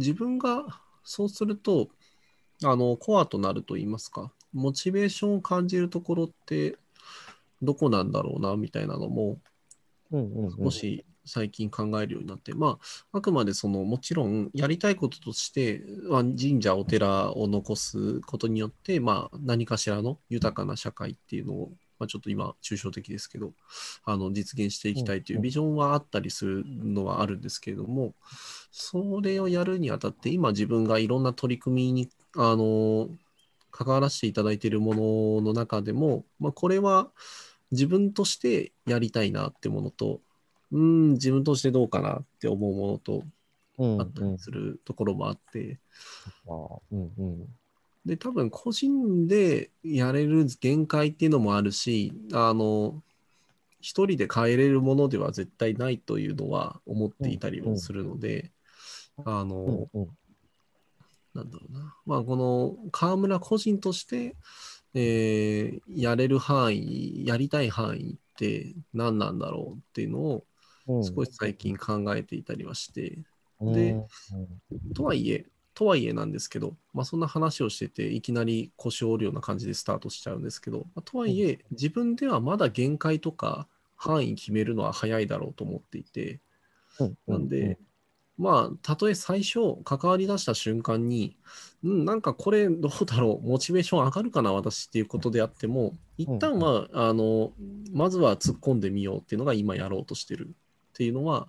自分がそうすると、あの、コアとなると言いますか、モチベーションを感じるところってどこなんだろうな、みたいなのも、少し最近考えるようになって、まあ、あくまでその、もちろんやりたいこととして、まあ神社、お寺を残すことによって、まあ、何かしらの豊かな社会っていうのを、まあ、ちょっと今、抽象的ですけど、あの、実現していきたいというビジョンはあったりするのはあるんですけれども、それをやるにあたって、今自分がいろんな取り組みに、あの、関わらせていただいているものの中でも、まあ、これは自分としてやりたいなってものと、うん、自分としてどうかなって思うものとうんあったりするところもあって、うんうんで、多分個人でやれる限界っていうのもあるし、あの、一人で変えれるものでは絶対ないというのは思っていたりもするので、あの、うんうん。なんだろうな。まあ、この河村個人として、えーやれる範囲、やりたい範囲って何なんだろうっていうのをうん。少し最近考えていたりはして、うん。でうん。とはいえ、とはいえなんですけど、まあ、そんな話をしてて、いきなり腰を折るような感じでスタートしちゃうんですけど、まあとはいえ、自分ではまだ限界とか範囲決めるのは早いだろうと思っていて、うんなんで、まあ、たとえ最初、関わり出した瞬間に、うん、なんかこれどうだろう、モチベーション上がるかな、私っていうことであっても、一旦は、あの、まずは突っ込んでみようっていうのが今やろうとしてるっていうのは、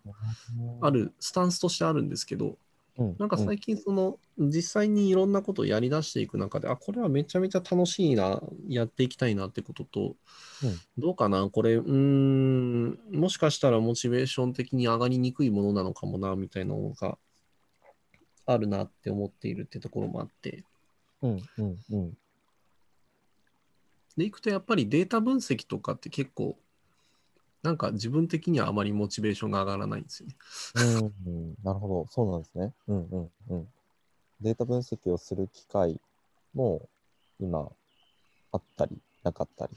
ある、スタンスとしてあるんですけど、うん、なんか最近その、実際にいろんなことをやり出していく中で、あ、これはめちゃめちゃ楽しいな、やっていきたいなってことと、うん。どうかな、これ、うーん、もしかしたらモチベーション的に上がりにくいものなのかもな、みたいなのがあるなって思っているってところもあって、うんうんうん。でいくとやっぱりデータ分析とかって結構、なんか自分的にはあまりモチベーションが上がらないんですよね。うんうん、なるほど、そうなんですね。うんうんうん。データ分析をする機会も今あったり、なかったり。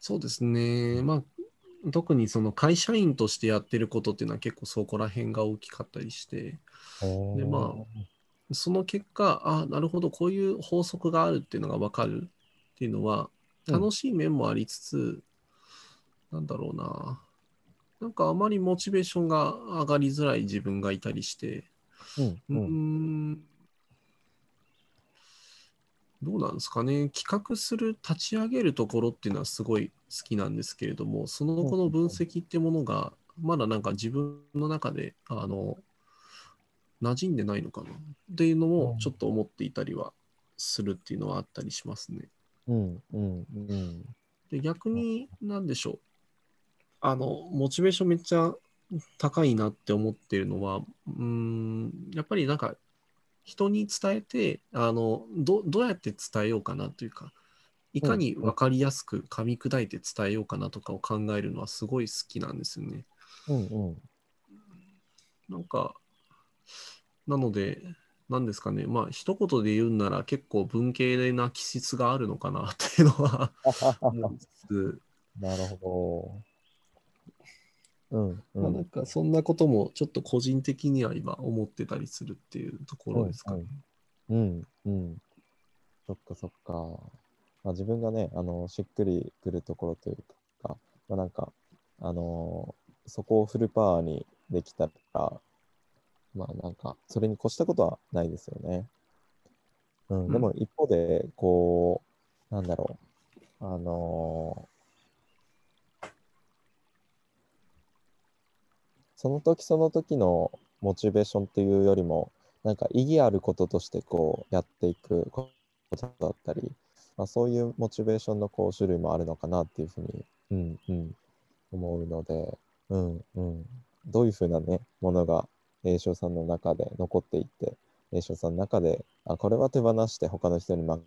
そうですね。まあ、特にその会社員としてやってることっていうのは結構そこら辺が大きかったりして、でまその結果、あ、なるほど、こういう法則があるっていうのが分かるっていうのは、うん楽しい面もありつつ、なんだろうな。なんかあまりモチベーションが上がりづらい自分がいたりして、うんうんん、どうなんですかね。企画する、立ち上げるところっていうのはすごい好きなんですけれども、その後の分析ってものが、まだなんか自分の中で、あの、馴染んでないのかなっていうのをちょっと思っていたりはするっていうのはあったりしますね。うんうんうんで、逆に、なんでしょう。あの、モチベーションめっちゃ高いなって思ってるのは、うーん、やっぱりなんか、人に伝えて、あの、どどうやって伝えようかなというか、いかに分かりやすく噛み砕いて伝えようかなとかを考えるのはすごい好きなんですよね。うんうんなんか、なので、なんですかね、まあ、一言で言うなら結構文系な気質があるのかなっていうのは なるほど。うんうまあ、なんん。かそんなこともちょっと個人的には今思ってたりするっていうところですかね。うんうん。そっかそっか。まあ、自分がね、あの、しっくりくるところというか、まあ、なんか、あのそこをフルパワーにできたら、まあなんか、それに越したことはないですよね。うん、でも一方で、こう、なんだろう、あのその時その時のモチベーションっていうよりも、なんか意義あることとしてこうやっていくことだったり、まあ、そういうモチベーションのこう種類もあるのかなっていうふうに、うんうん、思うので、うんうん、どういうふうなね、ものが栄翔さんの中で残っていって、栄翔さんの中で、あ、これは手放して他の人に任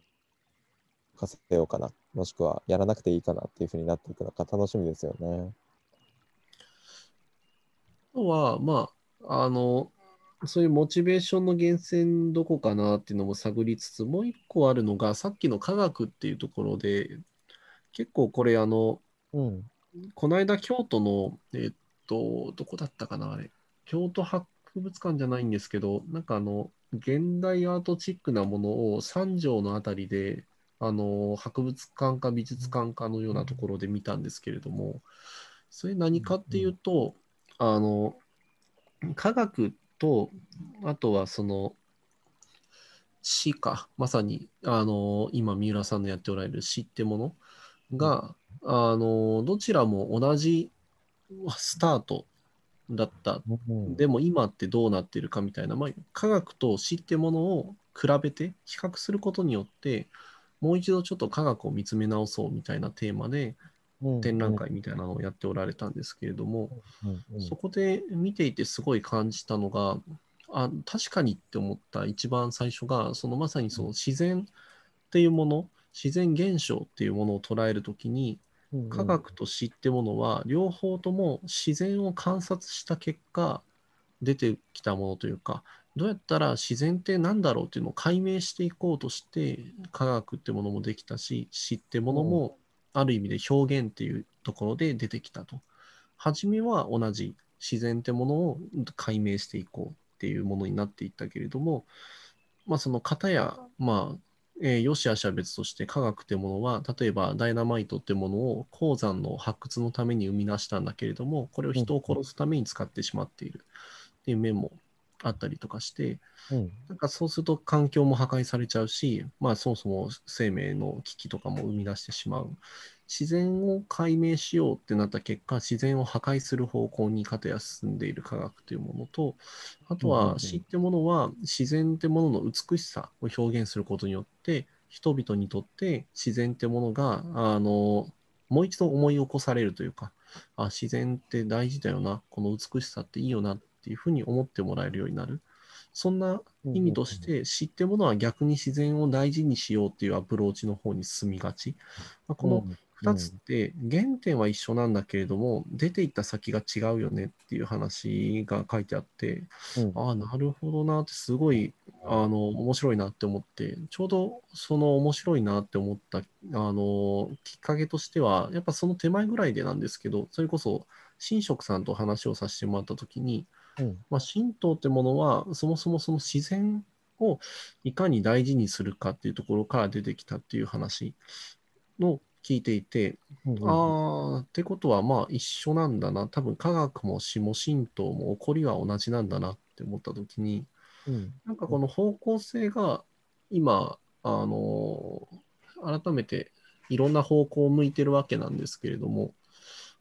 せようかな、もしくはやらなくていいかなっていうふうになっていくのか楽しみですよね。あとは、まあ、あの、そういうモチベーションの源泉どこかなっていうのも探りつつ、もう一個あるのが、さっきの科学っていうところで、結構これ、あの、うん。この間京都の、えっと、どこだったかな、あれ。京都博博物館じゃないんですけど、なんかあの、現代アートチックなものを三条のあたりで、あの、博物館か美術館かのようなところで見たんですけれども、それ何かっていうと、あの、科学と、あとはその、死か、まさに、あの、今、三浦さんのやっておられる死ってものが、あの、どちらも同じスタートだった。うん。でも今ってどうなってるかみたいな、まあ、科学と死ってものを比べて比較することによって、もう一度ちょっと科学を見つめ直そうみたいなテーマでうん展覧会みたいなのをやっておられたんですけれども、そこで見ていてすごい感じたのが、あ確かにって思った一番最初が、そのまさにその自然っていうもの、自然現象っていうものを捉えるときに、科学と死ってものは両方とも自然を観察した結果出てきたものというかどうやったら自然って何だろうっていうのを解明していこうとして科学ってものもできたし死ってものもある意味で表現っていうところで出てきたと。初めは同じ自然ってものを解明していこうっていうものになっていったけれどもまあその方やまあえー、よしあしは別として科学ってものは例えばダイナマイトってものを鉱山の発掘のために生み出したんだけれどもこれを人を殺すために使ってしまっているっていう面もあったりとかしてうん。なんかそうすると環境も破壊されちゃうしまあそもそも生命の危機とかも生み出してしまう。自然を解明しようってなった結果自然を破壊する方向に片や進んでいる科学というものとあとは死ってものは自然ってものの美しさを表現することによって人々にとって自然ってものがあのもう一度思い起こされるというかあ自然って大事だよなこの美しさっていいよなっていうふうに思ってもらえるようになる。そんな意味として知ってものは逆に自然を大事にしようっていうアプローチの方に進みがち、まあ、この2つって原点は一緒なんだけれども出ていった先が違うよねっていう話が書いてあってうん。ああなるほどなってすごいあの面白いなって思ってちょうどその面白いなって思ったあのきっかけとしてはやっぱその手前ぐらいでなんですけどそれこそ神職さんと話をさせてもらった時にうん。まあ、神道ってものはそもそもその自然をいかに大事にするかっていうところから出てきたっていう話の聞いていて、うんうんああってことはまあ一緒なんだな。多分科学も死も神道も起こりは同じなんだなって思った時にうん。なんかこの方向性が今あの改めていろんな方向を向いてるわけなんですけれども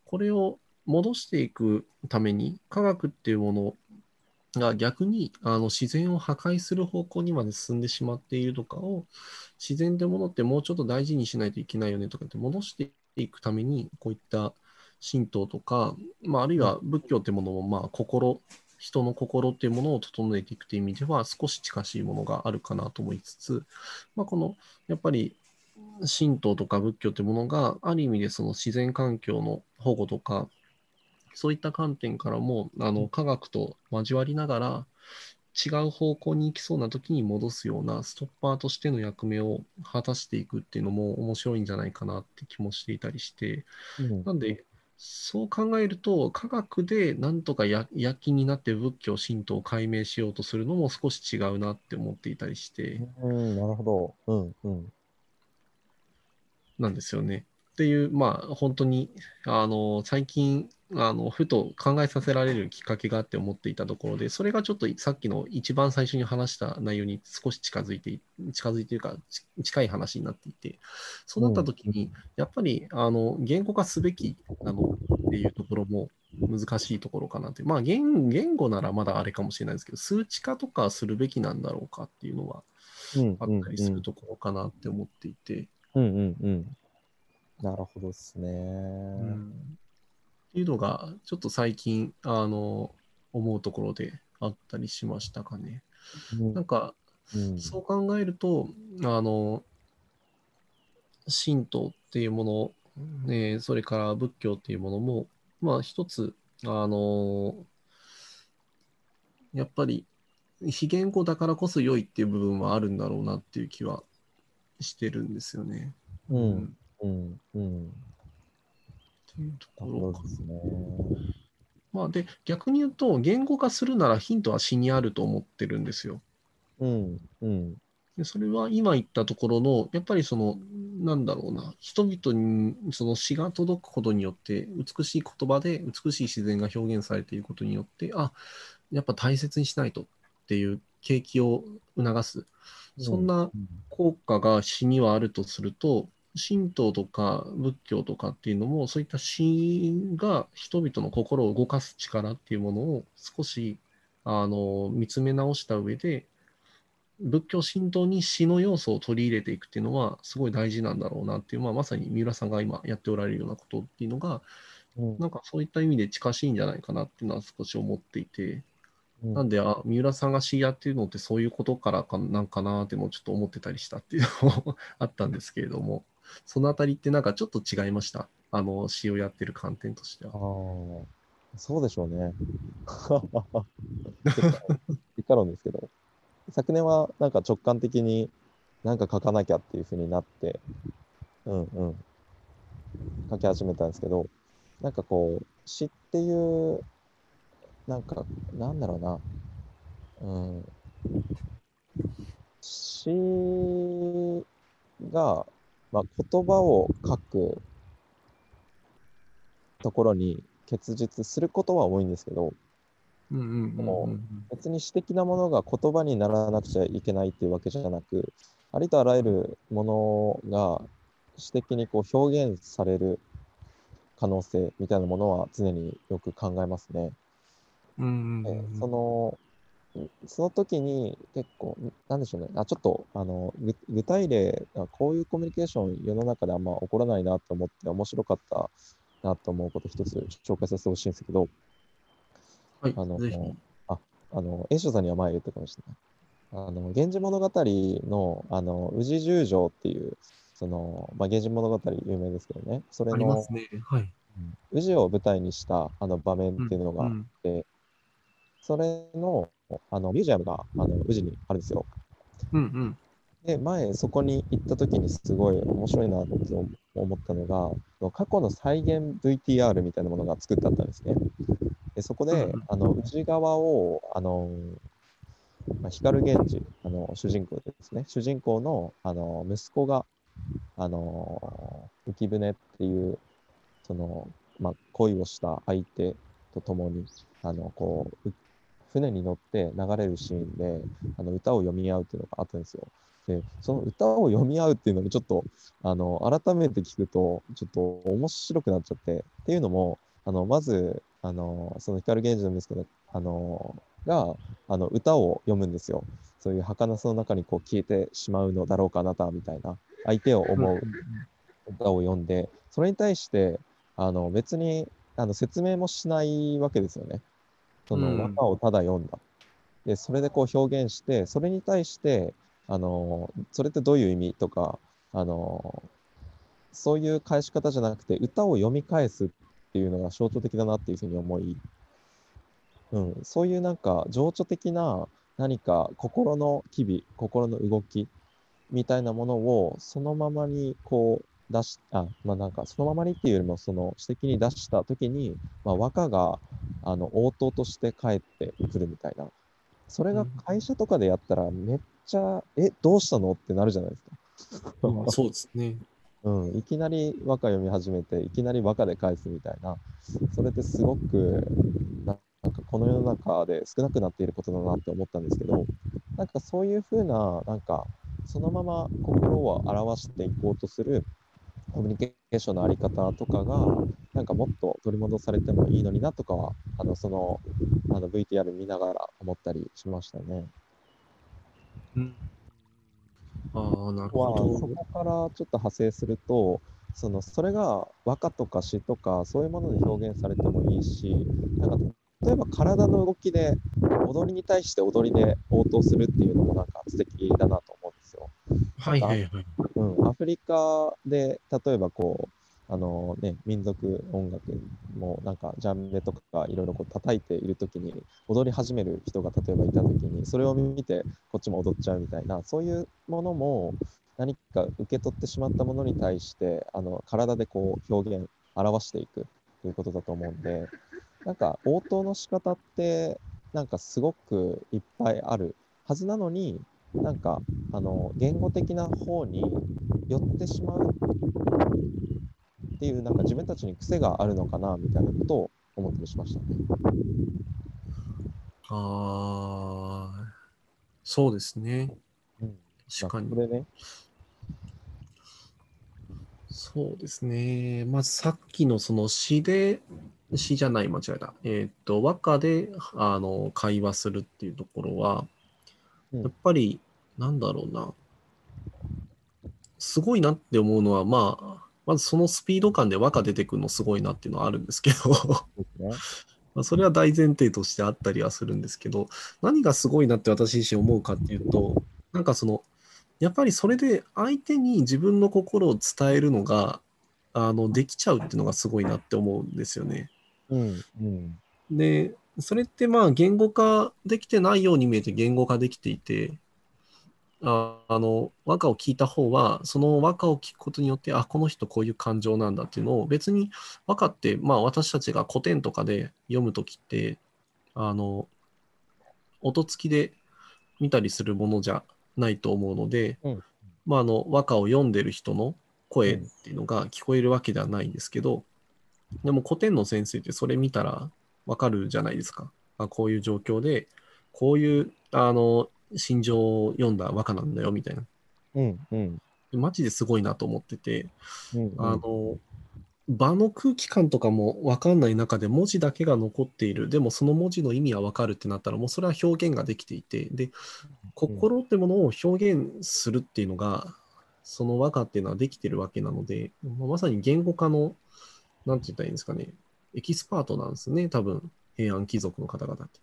これを戻していくために科学っていうものが逆にあの自然を破壊する方向にまで進んでしまっているとかを自然ってものってもうちょっと大事にしないといけないよねとかって戻していくためにこういった神道とか、まあ、あるいは仏教ってものもまあ心人の心っていうものを整えていくという意味では少し近しいものがあるかなと思いつつ、まあ、このやっぱり神道とか仏教ってものがある意味でその自然環境の保護とかそういった観点からもあの科学と交わりながら違う方向に行きそうな時に戻すようなストッパーとしての役目を果たしていくっていうのも面白いんじゃないかなって気もしていたりしてうんなんでそう考えると科学でなんとかや躍起になって仏教神道を解明しようとするのも少し違うなって思っていたりしてうん、なるほど。うんうん。なんですよね。っていうまあ本当にあの最近あのふと考えさせられるきっかけがあって思っていたところでそれがちょっとさっきの一番最初に話した内容に少し近づいてい 近づいているかち近い話になっていてそうなった時にやっぱりあの言語化すべき なのっていうところも難しいところかなってまあ言言語ならまだあれかもしれないですけど数値化とかするべきなんだろうかっていうのはうんあったりするところかなって思っていて。うんうんうん。なるほどですね。うんっていうのが、ちょっと最近、あの、思うところであったりしましたかね。うんなんか、うんそう考えると、あの、神道っていうもの、ね、それから仏教っていうものも、まあ一つ、あの、やっぱり非言語だからこそ良いっていう部分はあるんだろうなっていう気はしてるんですよね。うんっうんうん。ていうとなころかですね。まあ、で逆に言うと言語化するならヒントは詩にあると思ってるんですよ。うん、うん、でそれは今言ったところのやっぱりそのなんだろうな人々にその詩が届くことによって美しい言葉で美しい自然が表現されていることによってあやっぱ大切にしないとっていう景気を促すそんな効果が詩にはあるとすると神道とか仏教とかっていうのもそういった詩が人々の心を動かす力っていうものを少しあの見つめ直した上で仏教神道に詩の要素を取り入れていくっていうのはすごい大事なんだろうなっていう、まあ、まさに三浦さんが今やっておられるようなことっていうのがうん、なんかそういった意味で近しいんじゃないかなっていうのは少し思っていて。うん。なんであ三浦さんが詩やってるのってそういうことからかなんかなっていうのをちょっと思ってたりしたっていうのも あったんですけれどもそのあたりってなんかちょっと違いました？あの詩をやってる観点としては。あ、そうでしょうね。結果論ですけど、昨年はなんか直感的になんか書かなきゃっていうふうになって、うんうん、書き始めたんですけど、なんかこう、詩っていう、なんか、なんだろうな、うん、詩が、まあ、言葉を書くところに結実することは多いんですけど、うんうんうんうん別に詩的なものが言葉にならなくちゃいけないっていうわけじゃなく、ありとあらゆるものが詩的にこう表現される可能性みたいなものは常によく考えますね。うんうんでうんそのその時に結構、なんでしょうね、あちょっとあの具具体例あ、こういうコミュニケーション世の中であんま起こらないなと思って面白かったなと思うこと一つ紹介させてほしいんですけど、はいあのぜひあの、栄翔さんには前言ったかもしれない。あの、源氏物語の、あの、宇治十条っていう、その、まあ、源氏物語有名ですけどね、それのね。はい。宇治を舞台にしたあの場面っていうのがあっうんて、それの、あの、ミュージアムが、あの、宇治にあるんですよ。うんうんで、前そこに行った時にすごい面白いなって思ったのが、過去の再現 VTR みたいなものが作ってあったんですね。でそこで、あの内側を、あのまあ、光源氏、あの主人公ですね、主人公のあの息子が、あの浮舟っていう、その、まあ、恋をした相手と共に、あのこうう船に乗って流れるシーンであの歌を読み合うっていうのがあったんですよ。で、その歌を読み合うっていうのもちょっと、あの、改めて聞くと、ちょっと面白くなっちゃって、っていうのも、あの、まず、あの、その光源氏の息子の、あの、が、あの、歌を読むんですよ。そういう儚さの中にこう消えてしまうのだろうかあなたはみたいな、相手を思う歌を読んで、それに対して、あの、別に、あの、説明もしないわけですよね。その、うん和歌をただ読んだ。で、それでこう表現して、それに対して、あの、それってどういう意味とか、あの、そういう返し方じゃなくて、歌を読み返すっていうのが象徴的だなっていうふうに思い、うん、そういうなんか情緒的な何か心の機微、心の動きみたいなものをそのままにこう出し、あ、まあなんかそのままにっていうよりもその指摘に出したときに、まあ和歌があの応答として返ってくるみたいな。それが会社とかでやったらめっちゃ、え、どうしたのってなるじゃないですか。まあそうですね。うん、いきなり和歌読み始めて、いきなり和歌で返すみたいな、それってすごくな、なんかこの世の中で少なくなっていることだなって思ったんですけど、なんかそういうふうな、なんかそのまま心を表していこうとするコミュニケーションのあり方とかが、なんかもっと取り戻されてもいいのになとかは、あのそのあの VTR 見ながら思ったりしましたね。うんああ、なるはほど。そこからちょっと派生すると、そのそれが和歌とか詩とかそういうもので表現されてもいいし、なんか例えば体の動きで踊りに対して踊りで応答するっていうのもなんか素敵だなとよ。はいはいはい。うん、アフリカで例えばこうあのね民族音楽もなんかジャンベとかいろいろこう叩いている時に踊り始める人が例えばいた時にそれを見てこっちも踊っちゃうみたいなそういうものも何か受け取ってしまったものに対してあの体でこう表現表していくということだと思うんでなんか応答の仕方ってなんかすごくいっぱいあるはずなのになんかあの言語的な方に寄ってしまうっていうなんか自分たちに癖があるのかなみたいなことを思ったりしましたね。ああ、そうですね。うん、確かにこ。れね、そうですね。まずさっきのその詩で、詩じゃない、間違えた。えーっと、和歌であの会話するっていうところは、うんやっぱり、なんだろうな。すごいなって思うのは、まあ、まずそのスピード感で和歌出てくるのすごいなっていうのはあるんですけど。まあそれは大前提としてあったりはするんですけど、何がすごいなって私自身思うかっていうと、なんかその、やっぱりそれで相手に自分の心を伝えるのが、あの、できちゃうっていうのがすごいなって思うんですよね。うんうんで、それってまあ言語化できてないように見えて言語化できていて、ああの和歌を聞いた方は、その和歌を聞くことによって、あ、この人こういう感情なんだっていうのを、別に和歌って、まあ私たちが古典とかで読むときって、あの、音付きで見たりするものじゃないと思うので、うん。まああの和歌を読んでる人の声っていうのが聞こえるわけではないんですけど、でも古典の先生ってそれ見たらわかるじゃないですか。あこういう状況で、こういうあの心情を読んだ和歌なんだよみたいな。うんうん。マジですごいなと思ってて、うんうん。あの場の空気感とかも分かんない中で文字だけが残っている。でもその文字の意味は分かるってなったらもうそれは表現ができていてで心ってものを表現するっていうのがその和歌っていうのはできてるわけなので、まあまさに言語化のなんて言ったらいいんですかねエキスパートなんですね多分平安貴族の方々って。